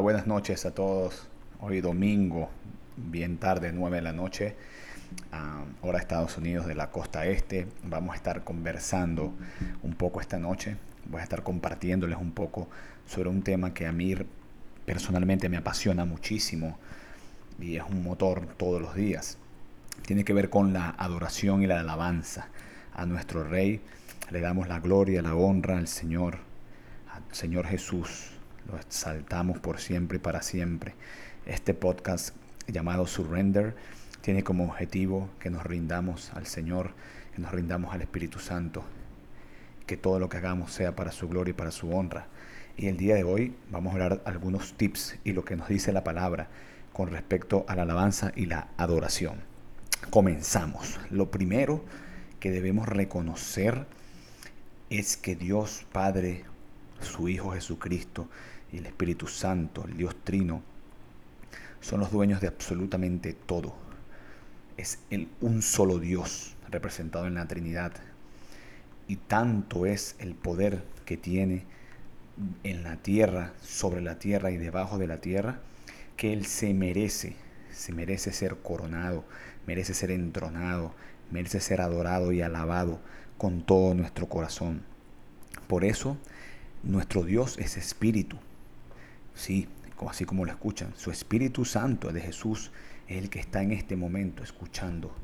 Buenas noches a todos. Hoy domingo, bien tarde, 9 de la noche, uh, hora Estados Unidos de la costa este. Vamos a estar conversando un poco esta noche. Voy a estar compartiéndoles un poco sobre un tema que a mí personalmente me apasiona muchísimo y es un motor todos los días. Tiene que ver con la adoración y la alabanza a nuestro Rey. Le damos la gloria, la honra al Señor, al Señor Jesús lo exaltamos por siempre y para siempre. Este podcast llamado Surrender tiene como objetivo que nos rindamos al Señor, que nos rindamos al Espíritu Santo, que todo lo que hagamos sea para su gloria y para su honra. Y el día de hoy vamos a hablar algunos tips y lo que nos dice la palabra con respecto a la alabanza y la adoración. Comenzamos. Lo primero que debemos reconocer es que Dios Padre, su Hijo Jesucristo, y el Espíritu Santo, el Dios Trino, son los dueños de absolutamente todo. Es el un solo Dios representado en la Trinidad. Y tanto es el poder que tiene en la tierra, sobre la tierra y debajo de la tierra, que Él se merece, se merece ser coronado, merece ser entronado, merece ser adorado y alabado con todo nuestro corazón. Por eso, nuestro Dios es espíritu. Sí, así como lo escuchan, su Espíritu Santo de Jesús es el que está en este momento escuchando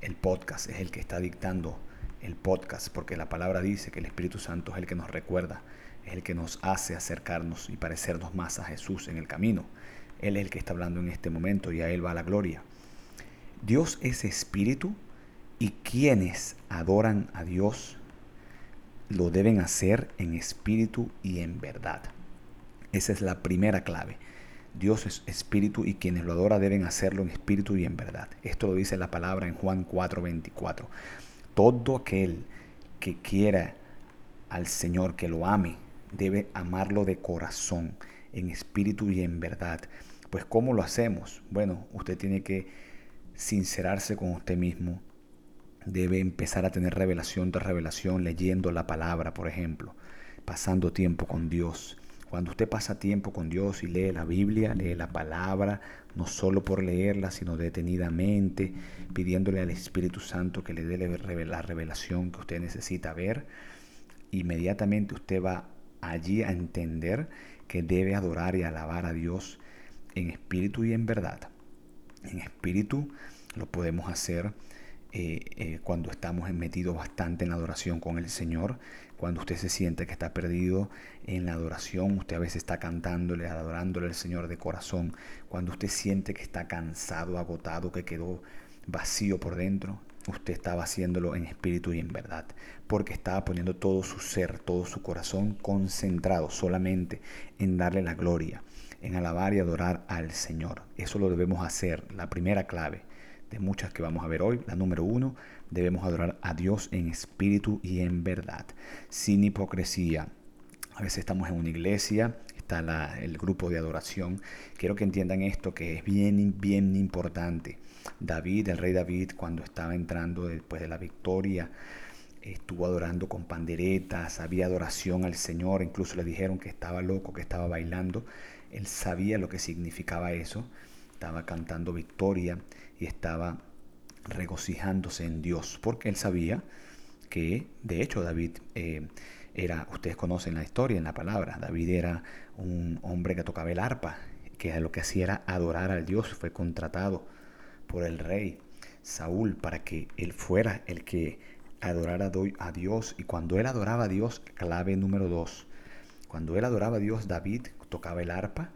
el podcast, es el que está dictando el podcast, porque la palabra dice que el Espíritu Santo es el que nos recuerda, es el que nos hace acercarnos y parecernos más a Jesús en el camino. Él es el que está hablando en este momento y a Él va la gloria. Dios es espíritu y quienes adoran a Dios lo deben hacer en espíritu y en verdad. Esa es la primera clave. Dios es espíritu y quienes lo adoran deben hacerlo en espíritu y en verdad. Esto lo dice la palabra en Juan 4:24. Todo aquel que quiera al Señor, que lo ame, debe amarlo de corazón, en espíritu y en verdad. Pues ¿cómo lo hacemos? Bueno, usted tiene que sincerarse con usted mismo. Debe empezar a tener revelación tras revelación, leyendo la palabra, por ejemplo, pasando tiempo con Dios cuando usted pasa tiempo con Dios y lee la Biblia, lee la palabra, no solo por leerla, sino detenidamente, pidiéndole al Espíritu Santo que le dé la revelación que usted necesita ver, inmediatamente usted va allí a entender que debe adorar y alabar a Dios en espíritu y en verdad. En espíritu lo podemos hacer eh, eh, cuando estamos metidos bastante en la adoración con el Señor, cuando usted se siente que está perdido en la adoración, usted a veces está cantándole, adorándole al Señor de corazón, cuando usted siente que está cansado, agotado, que quedó vacío por dentro, usted estaba haciéndolo en espíritu y en verdad, porque estaba poniendo todo su ser, todo su corazón concentrado solamente en darle la gloria, en alabar y adorar al Señor. Eso lo debemos hacer, la primera clave de muchas que vamos a ver hoy. La número uno, debemos adorar a Dios en espíritu y en verdad, sin hipocresía. A veces estamos en una iglesia, está el grupo de adoración. Quiero que entiendan esto que es bien, bien importante. David, el rey David, cuando estaba entrando después de la victoria, estuvo adorando con panderetas, había adoración al Señor, incluso le dijeron que estaba loco, que estaba bailando. Él sabía lo que significaba eso, estaba cantando victoria y estaba regocijándose en Dios, porque él sabía que, de hecho, David eh, era, ustedes conocen la historia en la palabra, David era un hombre que tocaba el arpa, que lo que hacía era adorar al Dios, fue contratado por el rey Saúl para que él fuera el que adorara a Dios, y cuando él adoraba a Dios, clave número dos, cuando él adoraba a Dios, David tocaba el arpa,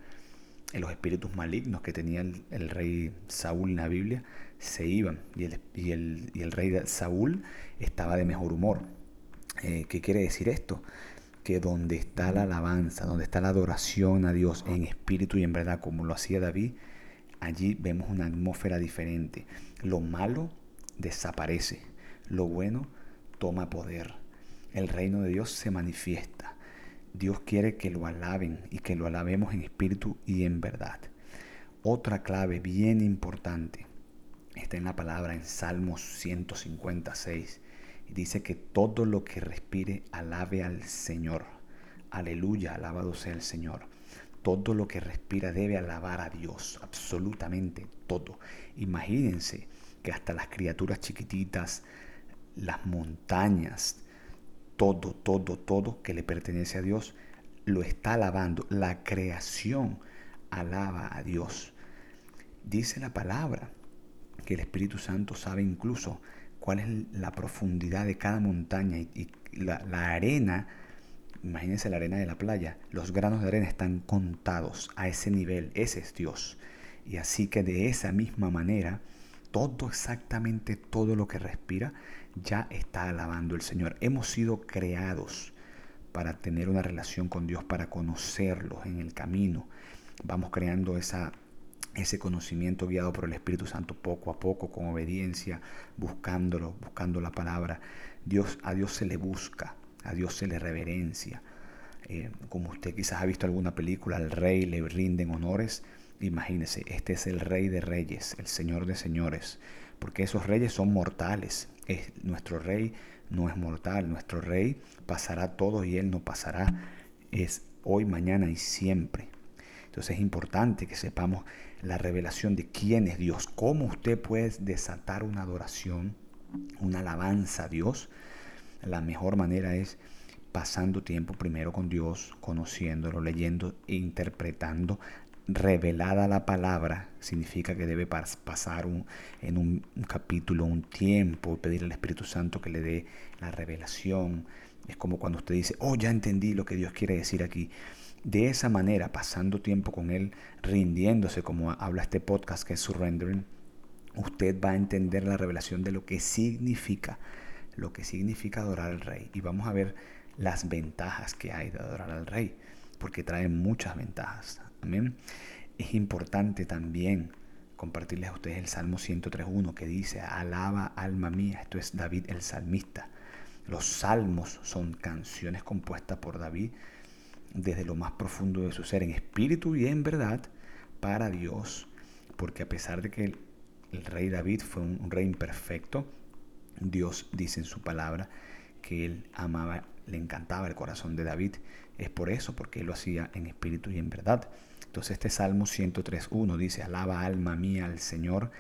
los espíritus malignos que tenía el, rey Saúl en la Biblia se iban y el, y el, y el rey Saúl estaba de mejor humor. Eh, ¿Qué quiere decir esto? Que donde está la alabanza, donde está la adoración a Dios en espíritu y en verdad, como lo hacía David, allí vemos una atmósfera diferente. Lo malo desaparece, lo bueno toma poder. El reino de Dios se manifiesta. Dios quiere que lo alaben y que lo alabemos en espíritu y en verdad. Otra clave bien importante está en la palabra en Salmos 156 y dice que todo lo que respire alabe al Señor. Aleluya, alabado sea el Señor. todo lo que respira debe alabar a Dios, absolutamente todo. Imagínense que hasta las criaturas chiquititas, las montañas, todo, todo, todo que le pertenece a Dios, lo está alabando. La creación alaba a Dios. Dice la palabra que el Espíritu Santo sabe incluso cuál es la profundidad de cada montaña y, la, la arena Imagínense la arena de la playa. Los granos de arena están contados a ese nivel. Ese es Dios. Y así que de esa misma manera, todo exactamente todo lo que respira ya está alabando el Señor. Hemos sido creados para tener una relación con Dios, para conocerlo en el camino. Vamos creando ese conocimiento guiado por el Espíritu Santo poco a poco, con obediencia, buscándolo, buscando la palabra. Dios, a Dios se le busca a Dios se le reverencia. Eh, como usted quizás ha visto alguna película, al rey le rinden honores. Imagínese, este es el rey de reyes, el señor de señores, porque esos reyes son mortales. Es, nuestro rey no es mortal, nuestro rey pasará todo y él no pasará. Es hoy, mañana y siempre. Entonces es importante que sepamos la revelación de quién es Dios, cómo usted puede desatar una adoración, una alabanza a Dios la mejor manera es pasando tiempo primero con Dios, conociéndolo, leyendo e interpretando. Revelada la palabra significa que debe pasar en un, capítulo un tiempo, pedir al Espíritu Santo que le dé la revelación. Es como cuando usted dice, oh, ya entendí lo que Dios quiere decir aquí. De esa manera, pasando tiempo con Él, rindiéndose, como habla este podcast que es surrendering, usted va a entender la revelación de lo que significa lo que significa adorar al rey. Y vamos a ver las ventajas que hay de adorar al rey, porque trae muchas ventajas. Amén. Es importante también compartirles a ustedes el Salmo 103.1 que dice, alaba alma mía, esto es David el salmista. Los salmos son canciones compuestas por David desde lo más profundo de su ser, en espíritu y en verdad, para Dios, porque a pesar de que el, el rey David fue un rey imperfecto, Dios dice en su palabra que él amaba, le encantaba el corazón de David. Es por eso, porque él lo hacía en espíritu y en verdad. Entonces este Salmo 103.1 dice, alaba alma mía al Señor,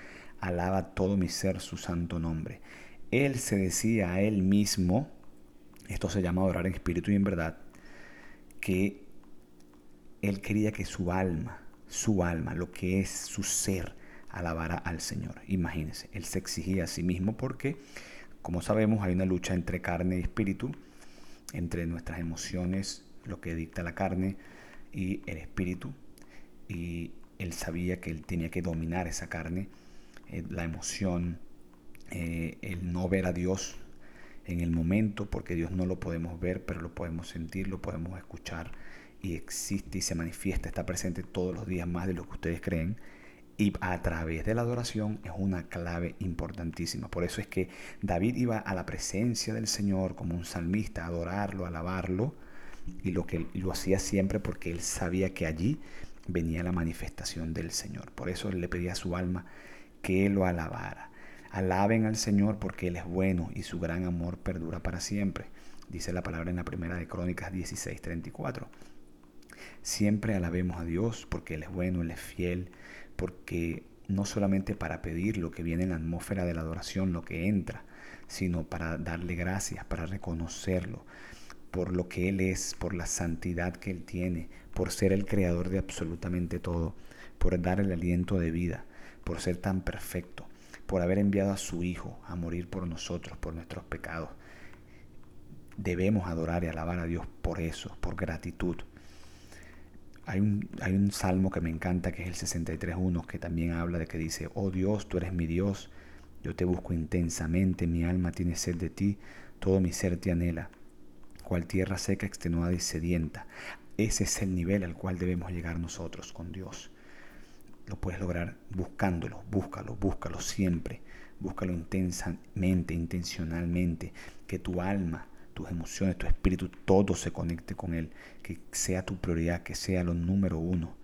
alaba todo mi ser su santo nombre. Él se decía a él mismo, esto se llama adorar en espíritu y en verdad, que él quería que su alma, su alma, lo que es su ser, alabara al Señor. Imagínense, Él se exigía a sí mismo porque, como sabemos, hay una lucha entre carne y espíritu, entre nuestras emociones, lo que dicta la carne, y el espíritu. Y Él sabía que Él tenía que dominar esa carne, eh, la emoción, eh, el no ver a Dios en el momento, porque Dios no lo podemos ver, pero lo podemos sentir, lo podemos escuchar y existe y se manifiesta, está presente todos los días más de lo que ustedes creen y a través de la adoración es una clave importantísima. Por eso es que David iba a la presencia del Señor como un salmista, a adorarlo, alabarlo, y lo que lo hacía siempre porque él sabía que allí venía la manifestación del Señor. Por eso le pedía a su alma que lo alabara. Alaben al Señor porque Él es bueno y su gran amor perdura para siempre. Dice la palabra en la primera de Crónicas 16:34. Siempre alabemos a Dios porque Él es bueno, Él es fiel, porque no solamente para pedir lo que viene en la atmósfera de la adoración, lo que entra, sino para darle gracias, para reconocerlo por lo que Él es, por la santidad que Él tiene, por ser el creador de absolutamente todo, por dar el aliento de vida, por ser tan perfecto, por haber enviado a su Hijo a morir por nosotros, por nuestros pecados. Debemos adorar y alabar a Dios por eso, por gratitud. Hay un, hay un salmo que me encanta que es el 63.1 que también habla de que dice, oh Dios, tú eres mi Dios, yo te busco intensamente, mi alma tiene sed de ti, todo mi ser te anhela, cual tierra seca, extenuada y sedienta. Ese es el nivel al cual debemos llegar nosotros con Dios. Lo puedes lograr buscándolo, búscalo, búscalo siempre, búscalo intensamente, intencionalmente, que tu alma tus emociones, tu espíritu, todo se conecte con Él, que sea tu prioridad, que sea lo número uno.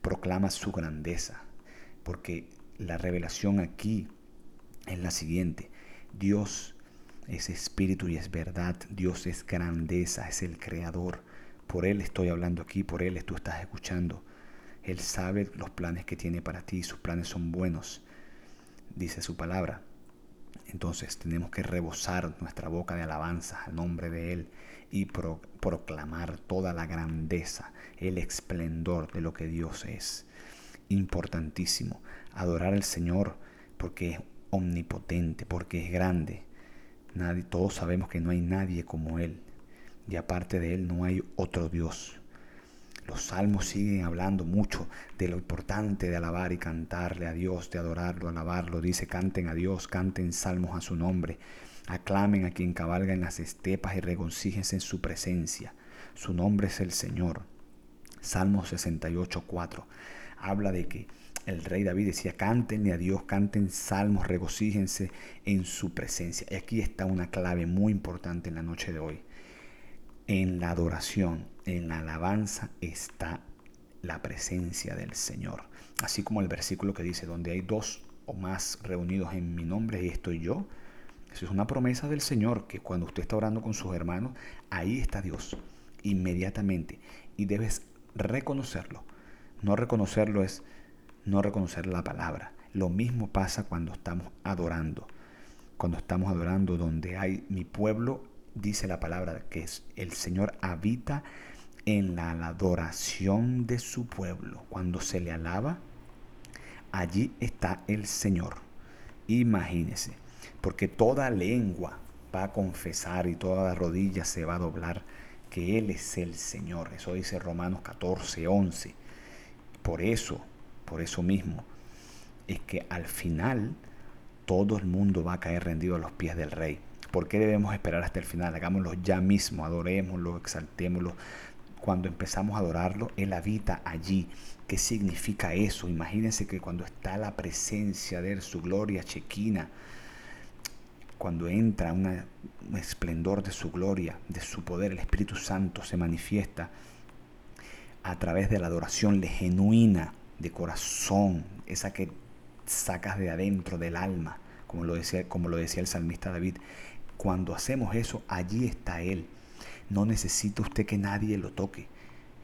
Proclama su grandeza, porque la revelación aquí es la siguiente. Dios es espíritu y es verdad, Dios es grandeza, es el creador. Por Él estoy hablando aquí, por Él tú estás escuchando. Él sabe los planes que tiene para ti, sus planes son buenos, dice su palabra. Entonces tenemos que rebosar nuestra boca de alabanza al nombre de Él y proclamar toda la grandeza, el esplendor de lo que Dios es. Importantísimo, adorar al Señor porque es omnipotente, porque es grande. Todos sabemos que no hay nadie como Él y aparte de Él no hay otro Dios. Los salmos siguen hablando mucho de lo importante de alabar y cantarle a Dios, de adorarlo, alabarlo. Dice, canten a Dios, canten salmos a su nombre. Aclamen a quien cabalga en las estepas y regocíjense en su presencia. Su nombre es el Señor. Salmo 68, 4. Habla de que el rey David decía, cántenle a Dios, canten salmos, regocíjense en su presencia. Y aquí está una clave muy importante en la noche de hoy. En la adoración, en la alabanza está la presencia del Señor. Así como el versículo que dice, donde hay dos o más reunidos en mi nombre y estoy yo. Eso es una promesa del Señor, que cuando usted está orando con sus hermanos, ahí está Dios, inmediatamente. Y debes reconocerlo. No reconocerlo es no reconocer la palabra. Lo mismo pasa cuando estamos adorando. Cuando estamos adorando donde hay mi pueblo dice la palabra que es el Señor habita en la adoración de su pueblo. Cuando se le alaba, allí está el Señor. Imagínese, porque toda lengua va a confesar y toda rodilla se va a doblar que Él es el Señor. Eso dice Romanos 14, 11. Por eso, por eso mismo, es que al final todo el mundo va a caer rendido a los pies del Rey. ¿Por qué debemos esperar hasta el final? Hagámoslo ya mismo, adorémoslo, exaltémoslo. Cuando empezamos a adorarlo, Él habita allí. ¿Qué significa eso? Imagínense que cuando está la presencia de Él, su gloria chequina, cuando entra un esplendor de su gloria, de su poder, el Espíritu Santo se manifiesta a través de la adoración genuina, de corazón, esa que sacas de adentro del alma, como lo decía, como lo decía el salmista David. Cuando hacemos eso, allí está Él. No necesita usted que nadie lo toque.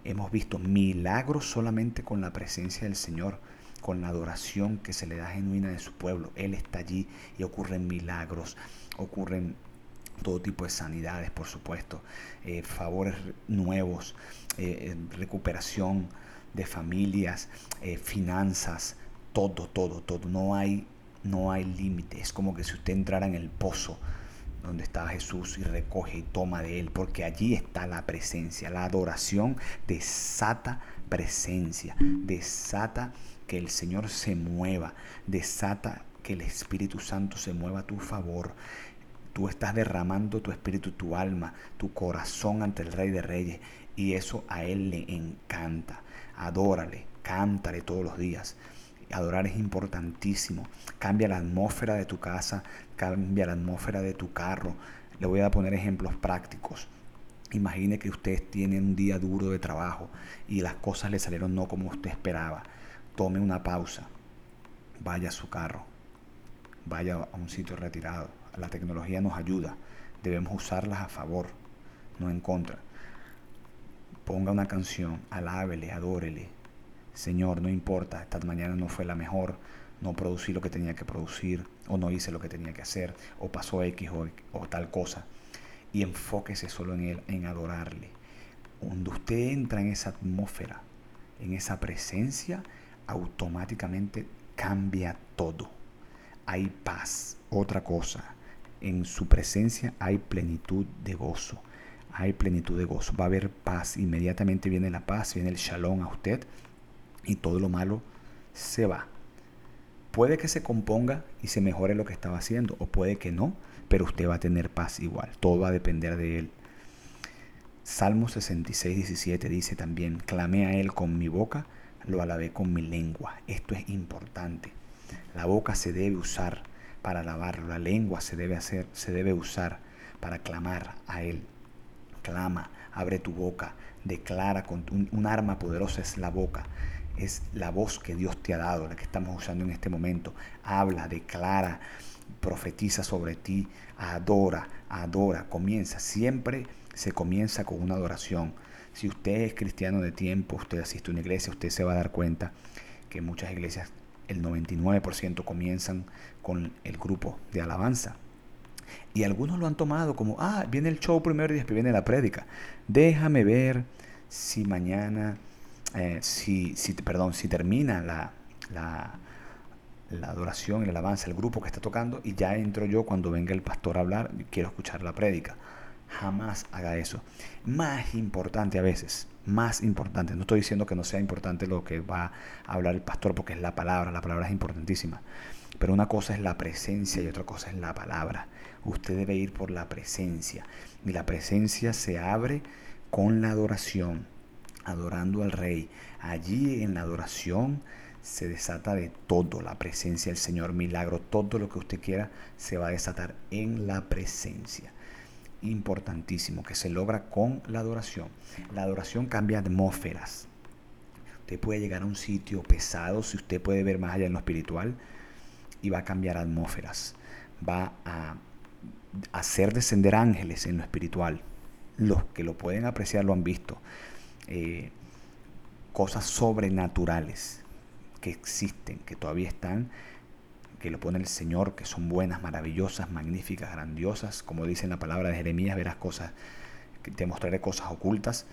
Hemos visto milagros solamente con la presencia del Señor, con la adoración que se le da genuina de su pueblo. Él está allí y ocurren milagros, ocurren todo tipo de sanidades, por supuesto, eh, favores nuevos, eh, recuperación de familias, eh, finanzas, todo, todo, todo. No hay, no hay límite. Es como que si usted entrara en el pozo donde estaba Jesús y recoge y toma de él, porque allí está la presencia. La adoración desata presencia, desata que el Señor se mueva, desata que el Espíritu Santo se mueva a tu favor. Tú estás derramando tu espíritu, tu alma, tu corazón ante el Rey de Reyes y eso a Él le encanta. Adórale, cántale todos los días. Adorar es importantísimo. Cambia la atmósfera de tu casa, cambia la atmósfera de tu carro. Le voy a poner ejemplos prácticos. Imagine que usted tiene un día duro de trabajo y las cosas le salieron no como usted esperaba. Tome una pausa. Vaya a su carro. Vaya a un sitio retirado. La tecnología nos ayuda. Debemos usarlas a favor, no en contra. Ponga una canción, alábele, adórele, Señor, no importa, esta mañana no fue la mejor, no producí lo que tenía que producir, o no hice lo que tenía que hacer, o pasó X o, tal cosa. Y enfóquese solo en Él, en adorarle. Cuando usted entra en esa atmósfera, en esa presencia, automáticamente cambia todo. Hay paz, otra cosa. En su presencia hay plenitud de gozo. Hay plenitud de gozo. Va a haber paz. Inmediatamente viene la paz, viene el shalom a usted y todo lo malo se va. Puede que se componga y se mejore lo que estaba haciendo, o puede que no, pero usted va a tener paz igual. Todo va a depender de él. Salmo 66, 17 dice también, clamé a él con mi boca, lo alabé con mi lengua. Esto es importante. La boca se debe usar para alabarlo, la lengua se debe hacer, se debe usar para clamar a él. Clama, abre tu boca, declara con un arma poderosa es la boca es la voz que Dios te ha dado, la que estamos usando en este momento. Habla, declara, profetiza sobre ti, adora, adora, comienza. Siempre se comienza con una adoración. Si usted es cristiano de tiempo, usted asiste a una iglesia, usted se va a dar cuenta que muchas iglesias, el 99% comienzan con el grupo de alabanza. Y algunos lo han tomado como, ah, viene el show primero y después viene la prédica. Déjame ver si mañana, eh, si, si, perdón, si termina la, la, la adoración, el alabanza, el grupo que está tocando y ya entro yo cuando venga el pastor a hablar y quiero escuchar la prédica. Jamás haga eso. Más importante a veces, más importante. No estoy diciendo que no sea importante lo que va a hablar el pastor porque es la palabra, la palabra es importantísima. Pero una cosa es la presencia y otra cosa es la palabra. Usted debe ir por la presencia. Y la presencia se abre con la adoración, adorando al rey. Allí en la adoración se desata de todo, la presencia del Señor, milagro, todo lo que usted quiera se va a desatar en la presencia. Importantísimo, que se logra con la adoración. La adoración cambia atmósferas. Usted puede llegar a un sitio pesado, si usted puede ver más allá en lo espiritual, y va a cambiar atmósferas. Va a hacer descender ángeles en lo espiritual. Los que lo pueden apreciar lo han visto. Eh, cosas sobrenaturales que existen, que todavía están, que lo pone el Señor, que son buenas, maravillosas, magníficas, grandiosas. Como dice en la palabra de Jeremías, verás cosas, te mostraré cosas ocultas.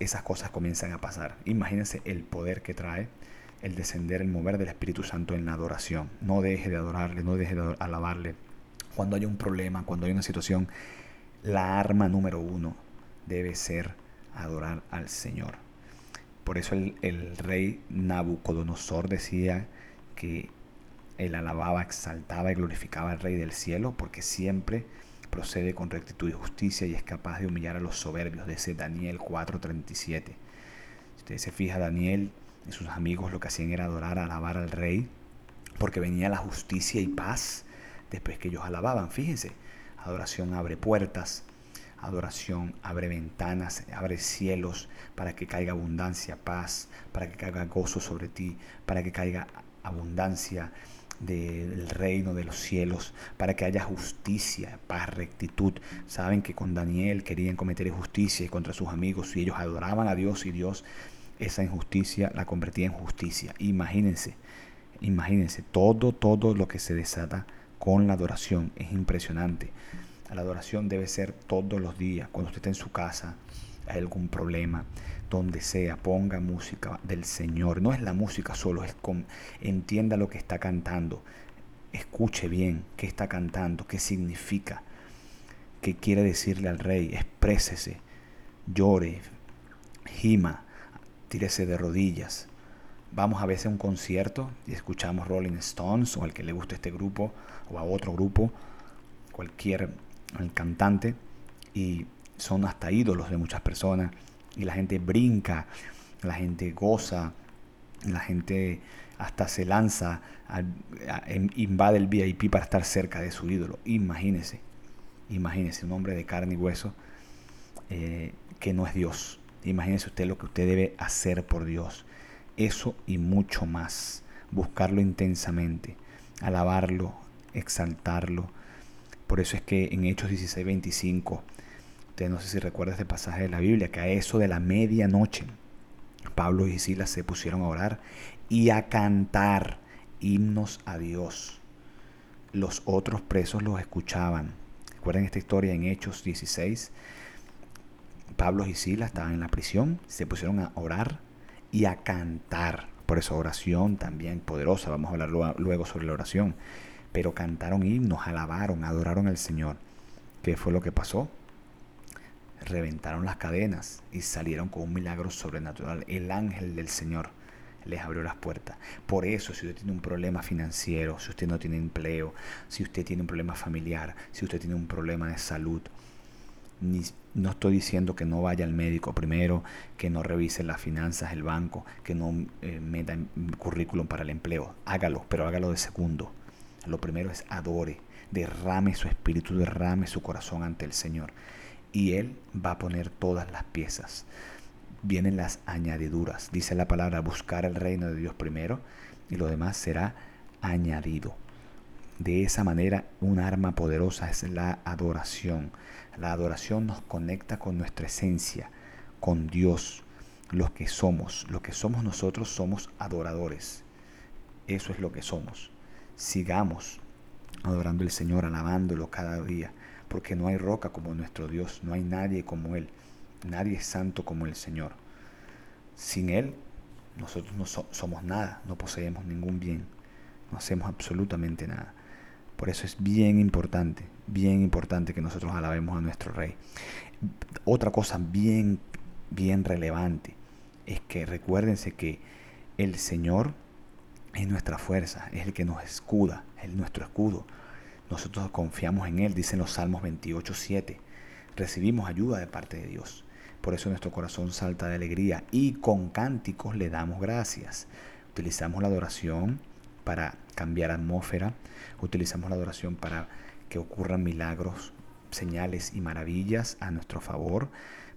Esas cosas comienzan a pasar. Imagínense el poder que trae el descender, el mover del Espíritu Santo en la adoración. No deje de adorarle, no deje de alabarle. Cuando haya un problema, cuando hay una situación, la arma número uno debe ser adorar al Señor. Por eso el, rey Nabucodonosor decía que él alababa, exaltaba y glorificaba al Rey del cielo porque siempre procede con rectitud y justicia y es capaz de humillar a los soberbios, de ese Daniel 4:37. Si usted se fija, Daniel y sus amigos lo que hacían era adorar, alabar al Rey, porque venía la justicia y paz después que ellos alababan. Fíjense, adoración abre puertas, Adoración abre ventanas, abre cielos para que caiga abundancia, paz, para que caiga gozo sobre ti, para que caiga abundancia del reino de los cielos, para que haya justicia, paz, rectitud. Saben que con Daniel querían cometer injusticia contra sus amigos y ellos adoraban a Dios y Dios esa injusticia la convertía en justicia. Imagínense, imagínense todo, todo lo que se desata con la adoración. Es impresionante. La adoración debe ser todos los días, cuando usted está en su casa, hay algún problema, donde sea, ponga música del Señor. No es la música solo, es con, entienda lo que está cantando. Escuche bien qué está cantando, qué significa, qué quiere decirle al rey. Exprésese, llore, gima, tírese de rodillas. Vamos a veces a un concierto y escuchamos Rolling Stones o al que le guste este grupo o a otro grupo, cualquier el cantante y son hasta ídolos de muchas personas y la gente brinca, la gente goza, la gente hasta se lanza, invade el VIP para estar cerca de su ídolo. Imagínese, imagínese un hombre de carne y hueso eh, que no es Dios. Imagínese usted lo que usted debe hacer por Dios. Eso y mucho más. Buscarlo intensamente, alabarlo, exaltarlo, por eso es que en Hechos 16, 25, usted no sé si recuerda este pasaje de la Biblia, que a eso de la medianoche, Pablo y Silas se pusieron a orar y a cantar himnos a Dios. Los otros presos los escuchaban. Recuerden esta historia en Hechos 16. Pablo y Silas estaban en la prisión, se pusieron a orar y a cantar. Por eso oración también poderosa. Vamos a hablar luego sobre la oración pero cantaron himnos, alabaron, adoraron al Señor. ¿Qué fue lo que pasó? Reventaron las cadenas y salieron con un milagro sobrenatural. El ángel del Señor les abrió las puertas. Por eso, si usted tiene un problema financiero, si usted no tiene empleo, si usted tiene un problema familiar, si usted tiene un problema de salud, no estoy diciendo que no vaya al médico primero, que no revise las finanzas, el banco, que no eh, meta currículum para el empleo. Hágalo, pero hágalo de segundo. Lo primero es adore, derrame su espíritu, derrame su corazón ante el Señor. Y Él va a poner todas las piezas. Vienen las añadiduras. Dice la palabra, buscar el reino de Dios primero y lo demás será añadido. De esa manera, un arma poderosa es la adoración. La adoración nos conecta con nuestra esencia, con Dios, lo que somos, lo que somos nosotros somos adoradores. Eso es lo que somos. Sigamos adorando al Señor, alabándolo cada día, porque no hay roca como nuestro Dios, no hay nadie como Él, nadie es santo como el Señor. Sin Él, nosotros no somos nada, no poseemos ningún bien, no hacemos absolutamente nada. Por eso es bien importante, bien importante que nosotros alabemos a nuestro Rey. Otra cosa bien, bien relevante es que recuérdense que el Señor es nuestra fuerza, es el que nos escuda, es nuestro escudo. Nosotros confiamos en Él, dicen los Salmos 28, 7. Recibimos ayuda de parte de Dios. Por eso nuestro corazón salta de alegría y con cánticos le damos gracias. Utilizamos la adoración para cambiar atmósfera, utilizamos la adoración para que ocurran milagros, señales y maravillas a nuestro favor,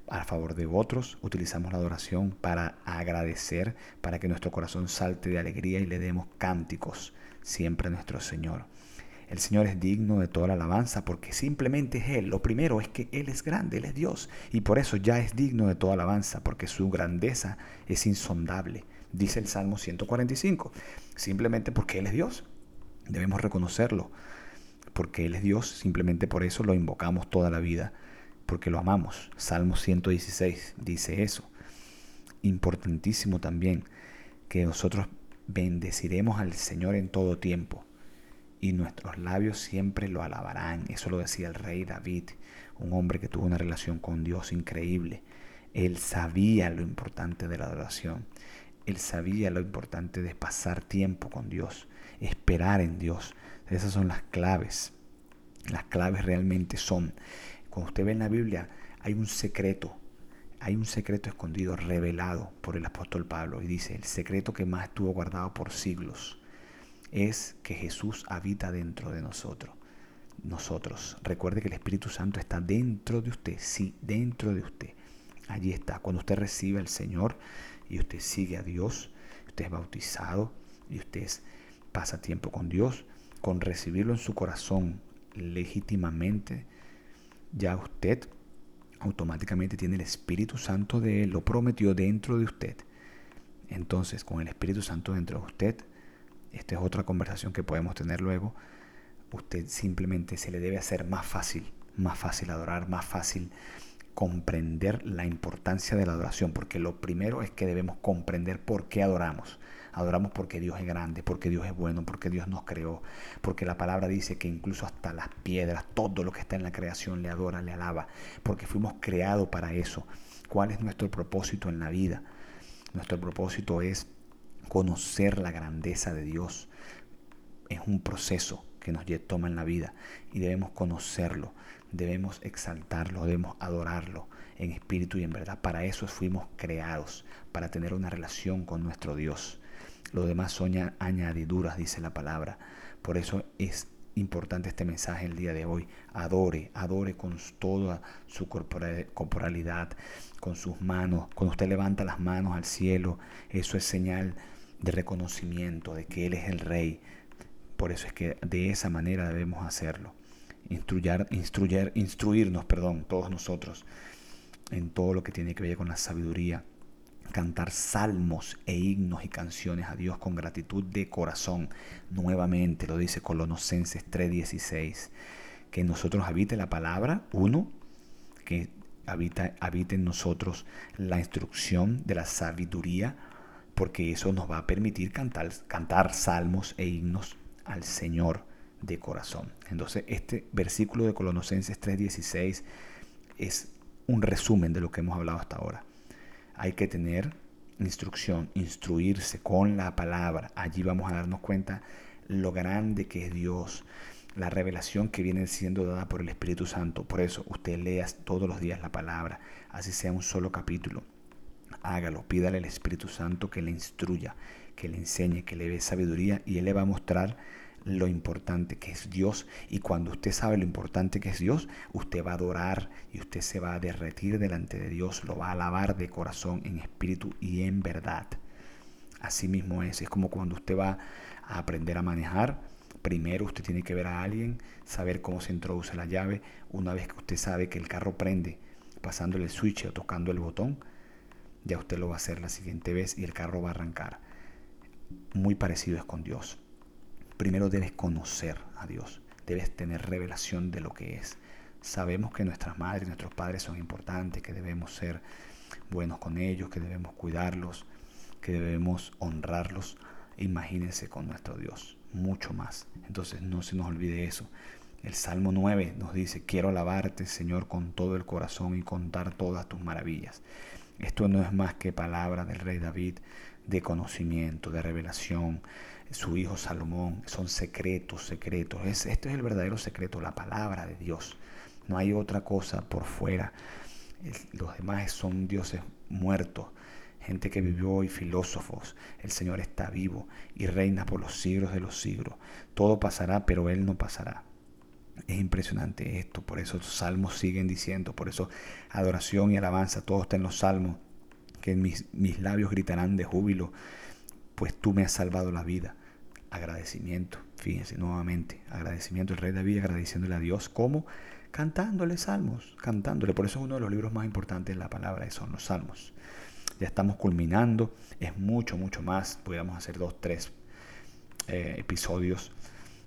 a favor de otros. Utilizamos la adoración para agradecer, para que nuestro corazón salte de alegría y le demos cánticos siempre a nuestro Señor. El Señor es digno de toda la alabanza porque simplemente es Él. Lo primero es que Él es grande, Él es Dios. Y por eso ya es digno de toda alabanza porque su grandeza es insondable. Dice el Salmo 145. Simplemente porque Él es Dios. Debemos reconocerlo. Porque Él es Dios, simplemente por eso lo invocamos toda la vida. Porque lo amamos. Salmo 116 dice eso. Importantísimo también que nosotros bendeciremos al Señor en todo tiempo y nuestros labios siempre lo alabarán. Eso lo decía el rey David, un hombre que tuvo una relación con Dios increíble. Él sabía lo importante de la adoración. Él sabía lo importante de pasar tiempo con Dios, esperar en Dios. Esas son las claves. Las claves realmente son, cuando usted ve en la Biblia, hay un secreto, hay un secreto escondido, revelado por el apóstol Pablo. Y dice, el secreto que más estuvo guardado por siglos es que Jesús habita dentro de nosotros. Nosotros. Recuerde que el Espíritu Santo está dentro de usted. Sí, dentro de usted. Allí está. Cuando usted recibe al Señor y usted sigue a Dios, usted es bautizado y usted pasa tiempo con Dios, con recibirlo en su corazón legítimamente, ya usted automáticamente tiene el Espíritu Santo de Él, lo prometió dentro de usted. Entonces, con el Espíritu Santo dentro de usted, esta es otra conversación que podemos tener luego, usted simplemente se le debe hacer más fácil, más fácil adorar, más fácil comprender la importancia de la adoración, porque lo primero es que debemos comprender por qué adoramos. Adoramos porque Dios es grande, porque Dios es bueno, porque Dios nos creó, porque la palabra dice que incluso hasta las piedras, todo lo que está en la creación le adora, le alaba, porque fuimos creados para eso. ¿Cuál es nuestro propósito en la vida? Nuestro propósito es conocer la grandeza de Dios. Es un proceso que nos toma en la vida y debemos conocerlo, debemos exaltarlo, debemos adorarlo en espíritu y en verdad. Para eso fuimos creados, para tener una relación con nuestro Dios. Lo demás son añadiduras, dice la palabra. Por eso es importante este mensaje el día de hoy. Adore, adore con toda su corporalidad, con sus manos. Cuando usted levanta las manos al cielo, eso es señal de reconocimiento de que Él es el Rey. Por eso es que de esa manera debemos hacerlo. Instruyar, instruyer, instruirnos, perdón, todos nosotros en todo lo que tiene que ver con la sabiduría. Cantar salmos e himnos y canciones a Dios con gratitud de corazón. Nuevamente lo dice Colonosenses 3:16. Que en nosotros habite la palabra, uno, que habita, habite en nosotros la instrucción de la sabiduría porque eso nos va a permitir cantar, cantar salmos e himnos al Señor de corazón. Entonces, este versículo de Colosenses 3:16 es un resumen de lo que hemos hablado hasta ahora. Hay que tener instrucción, instruirse con la palabra. Allí vamos a darnos cuenta lo grande que es Dios, la revelación que viene siendo dada por el Espíritu Santo. Por eso usted lea todos los días la palabra, así sea un solo capítulo hágalo, pídale al Espíritu Santo que le instruya, que le enseñe, que le dé sabiduría y Él le va a mostrar lo importante que es Dios. Y cuando usted sabe lo importante que es Dios, usted va a adorar y usted se va a derretir delante de Dios, lo va a alabar de corazón, en espíritu y en verdad. Así mismo es, es como cuando usted va a aprender a manejar. Primero usted tiene que ver a alguien, saber cómo se introduce la llave. Una vez que usted sabe que el carro prende, pasándole el switch o tocando el botón, ya usted lo va a hacer la siguiente vez y el carro va a arrancar. Muy parecido es con Dios. Primero debes conocer a Dios, debes tener revelación de lo que es. Sabemos que nuestras madres nuestros padres son importantes, que debemos ser buenos con ellos, que debemos cuidarlos, que debemos honrarlos. Imagínense con nuestro Dios, mucho más. Entonces no se nos olvide eso. El Salmo 9 nos dice, quiero alabarte, Señor, con todo el corazón y contar todas tus maravillas. Esto no es más que palabra del rey David de conocimiento, de revelación. Su hijo Salomón son secretos, secretos. Es, esto es el verdadero secreto, la palabra de Dios. No hay otra cosa por fuera. Los demás son dioses muertos, gente que vivió hoy, filósofos. El Señor está vivo y reina por los siglos de los siglos. Todo pasará, pero Él no pasará. Es impresionante esto, por eso los salmos siguen diciendo, por eso adoración y alabanza, todo está en los salmos, que mis, mis labios gritarán de júbilo, pues tú me has salvado la vida. Agradecimiento, fíjense nuevamente, agradecimiento, el rey David agradeciéndole a Dios, ¿cómo? Cantándole salmos, cantándole, por eso es uno de los libros más importantes de la palabra, son los salmos. Ya estamos culminando, es mucho, mucho más, podríamos hacer dos, tres eh, episodios,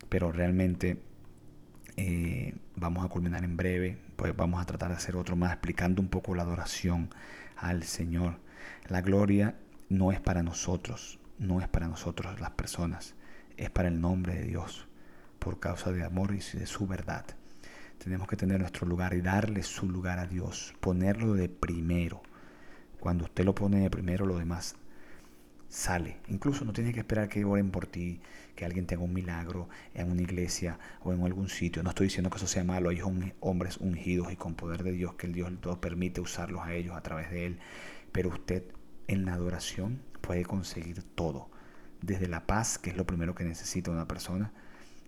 pero realmente eh, vamos a culminar en breve, pues vamos a tratar de hacer otro más explicando un poco la adoración al Señor. La gloria no es para nosotros, no es para nosotros las personas, es para el nombre de Dios, por causa de amor y de su verdad. Tenemos que tener nuestro lugar y darle su lugar a Dios, ponerlo de primero. Cuando usted lo pone de primero, lo demás sale. Incluso no tiene que esperar que oren por ti, que alguien tenga un milagro en una iglesia o en algún sitio. No estoy diciendo que eso sea malo. Hay hombres ungidos y con poder de Dios que el Dios todo permite usarlos a ellos a través de Él. Pero usted en la adoración puede conseguir todo. Desde la paz, que es lo primero que necesita una persona,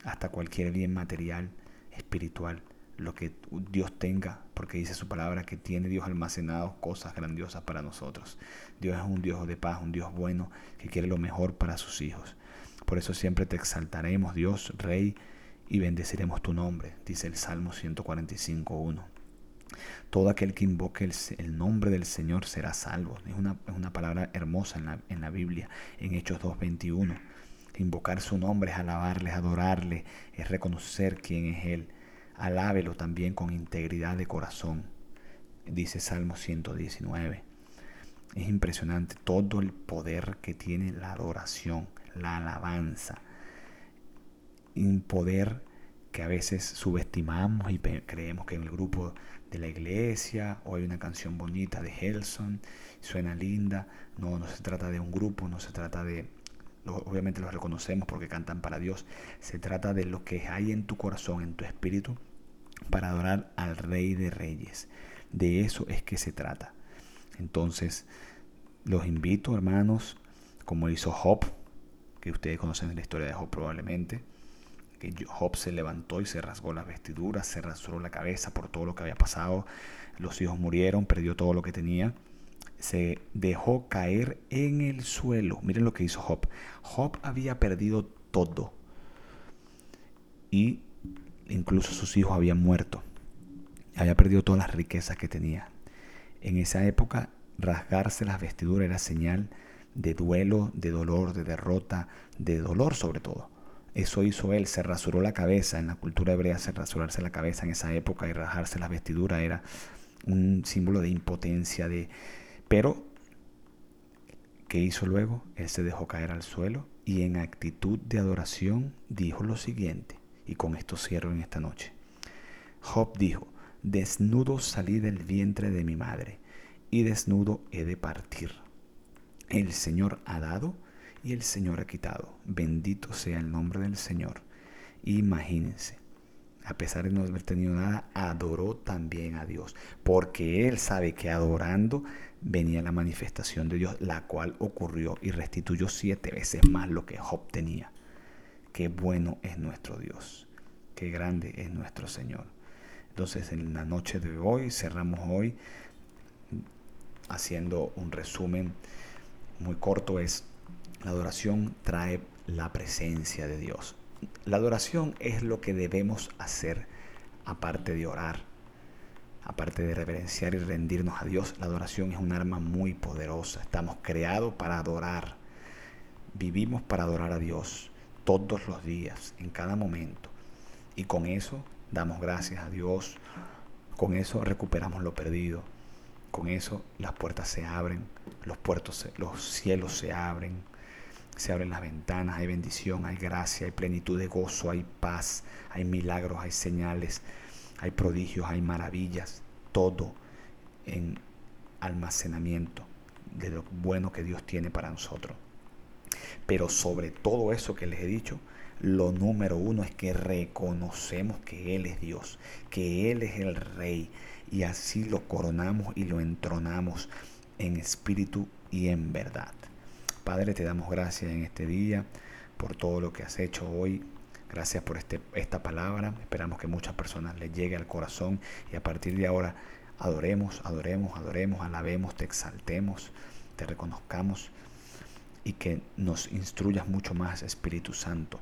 hasta cualquier bien material, espiritual lo que Dios tenga, porque dice su palabra que tiene Dios almacenado cosas grandiosas para nosotros. Dios es un Dios de paz, un Dios bueno, que quiere lo mejor para sus hijos. Por eso siempre te exaltaremos, Dios, Rey, y bendeciremos tu nombre, dice el Salmo 145.1. Todo aquel que invoque el, nombre del Señor será salvo. Es una, es una palabra hermosa en la, en la Biblia, en Hechos 2.21. Invocar su nombre es alabarle, adorarle, es reconocer quién es Él alábelo también con integridad de corazón, dice Salmo 119. Es impresionante todo el poder que tiene la adoración, la alabanza. Un poder que a veces subestimamos y creemos que en el grupo de la iglesia o hay una canción bonita de Helson, suena linda. No, no se trata de un grupo, no se trata de... Obviamente lo reconocemos porque cantan para Dios. Se trata de lo que hay en tu corazón, en tu espíritu, para adorar al Rey de Reyes. De eso es que se trata. Entonces, los invito, hermanos, como hizo Job, que ustedes conocen la historia de Job probablemente, que Job se levantó y se rasgó las vestiduras, se rasuró la cabeza por todo lo que había pasado, los hijos murieron, perdió todo lo que tenía, se dejó caer en el suelo. Miren lo que hizo Job. Job había perdido todo y incluso sus hijos habían muerto. Había perdido todas las riquezas que tenía. En esa época, rasgarse las vestiduras era señal de duelo, de dolor, de derrota, de dolor sobre todo. Eso hizo él, se rasuró la cabeza. En la cultura hebrea, se rasurarse la cabeza en esa época y rasgarse las vestiduras era un símbolo de impotencia, de... Pero, ¿qué hizo luego? Él se dejó caer al suelo y en actitud de adoración dijo lo siguiente. Y con esto cierro en esta noche. Job dijo, desnudo salí del vientre de mi madre, y desnudo he de partir. El Señor ha dado y el Señor ha quitado. Bendito sea el nombre del Señor. Imagínense, a pesar de no haber tenido nada, adoró también a Dios, porque él sabe que adorando venía la manifestación de Dios, la cual ocurrió y restituyó siete veces más lo que Job tenía. Qué bueno es nuestro Dios, qué grande es nuestro Señor. Entonces en la noche de hoy, cerramos hoy haciendo un resumen muy corto, es la adoración trae la presencia de Dios. La adoración es lo que debemos hacer aparte de orar. aparte de reverenciar y rendirnos a Dios, la adoración es un arma muy poderosa. Estamos creados para adorar. Vivimos para adorar a Dios todos los días, en cada momento. Y con eso damos gracias a Dios. Con eso recuperamos lo perdido. Con eso las puertas se abren, los, puertos, los cielos se abren, se abren las ventanas, hay bendición, hay gracia, hay plenitud de gozo, hay paz, hay milagros, hay señales, hay prodigios, hay maravillas, todo en almacenamiento de lo bueno que Dios tiene para nosotros. Pero sobre todo eso que les he dicho, lo número uno es que reconocemos que Él es Dios, que Él es el Rey, y así lo coronamos y lo entronamos en espíritu y en verdad. Padre, te damos gracias en este día por todo lo que has hecho hoy. Gracias por este, esta palabra. Esperamos que muchas personas le llegue al corazón y a partir de ahora adoremos, adoremos, adoremos, alabemos, te exaltemos, te reconozcamos y que nos instruyas mucho más, Espíritu Santo.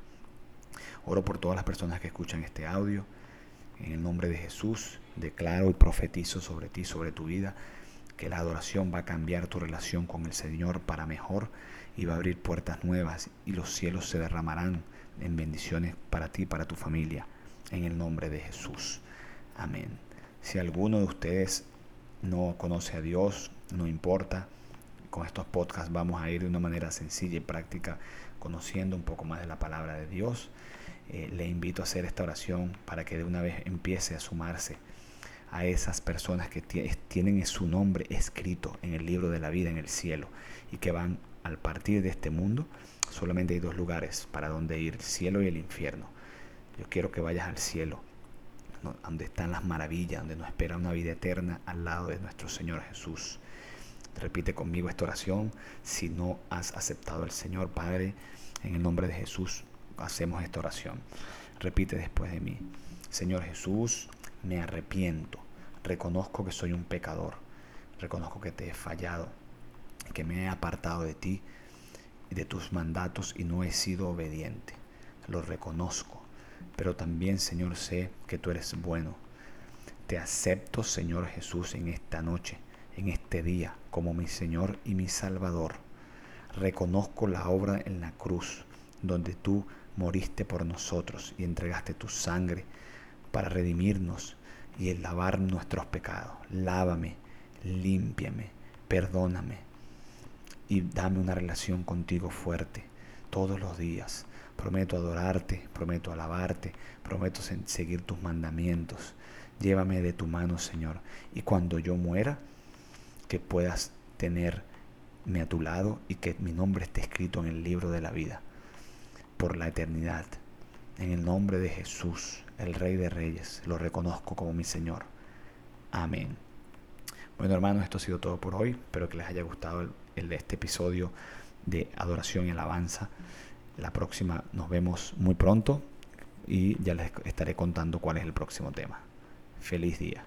Oro por todas las personas que escuchan este audio. En el nombre de Jesús, declaro y profetizo sobre ti, sobre tu vida, que la adoración va a cambiar tu relación con el Señor para mejor y va a abrir puertas nuevas y los cielos se derramarán en bendiciones para ti y para tu familia. En el nombre de Jesús. Amén. Si alguno de ustedes no conoce a Dios, no importa. Con estos podcasts vamos a ir de una manera sencilla y práctica conociendo un poco más de la palabra de Dios. Eh, le invito a hacer esta oración para que de una vez empiece a sumarse a esas personas que tienen su nombre escrito en el libro de la vida en el cielo y que van al partir de este mundo. Solamente hay dos lugares para donde ir, el cielo y el infierno. Yo quiero que vayas al cielo, donde están las maravillas, donde nos espera una vida eterna al lado de nuestro Señor Jesús. Repite conmigo esta oración si no has aceptado al Señor Padre en el nombre de Jesús hacemos esta oración. Repite después de mí. Señor Jesús, me arrepiento. Reconozco que soy un pecador. Reconozco que te he fallado, que me he apartado de ti de tus mandatos y no he sido obediente. Lo reconozco. Pero también, Señor, sé que tú eres bueno. Te acepto, Señor Jesús, en esta noche, en este día, como mi Señor y mi Salvador. Reconozco la obra en la cruz, donde tú moriste por nosotros y entregaste tu sangre para redimirnos y lavar nuestros pecados. Lávame, límpiame, perdóname y dame una relación contigo fuerte todos los días. Prometo adorarte, prometo alabarte, prometo seguir tus mandamientos. Llévame de tu mano, Señor, y cuando yo muera, que puedas tenerme a tu lado y que mi nombre esté escrito en el libro de la vida por la eternidad. En el nombre de Jesús, el Rey de Reyes, lo reconozco como mi Señor. Amén. Bueno hermanos, esto ha sido todo por hoy. Espero que les haya gustado el, de este episodio de adoración y alabanza. La próxima nos vemos muy pronto y ya les estaré contando cuál es el próximo tema. Feliz día.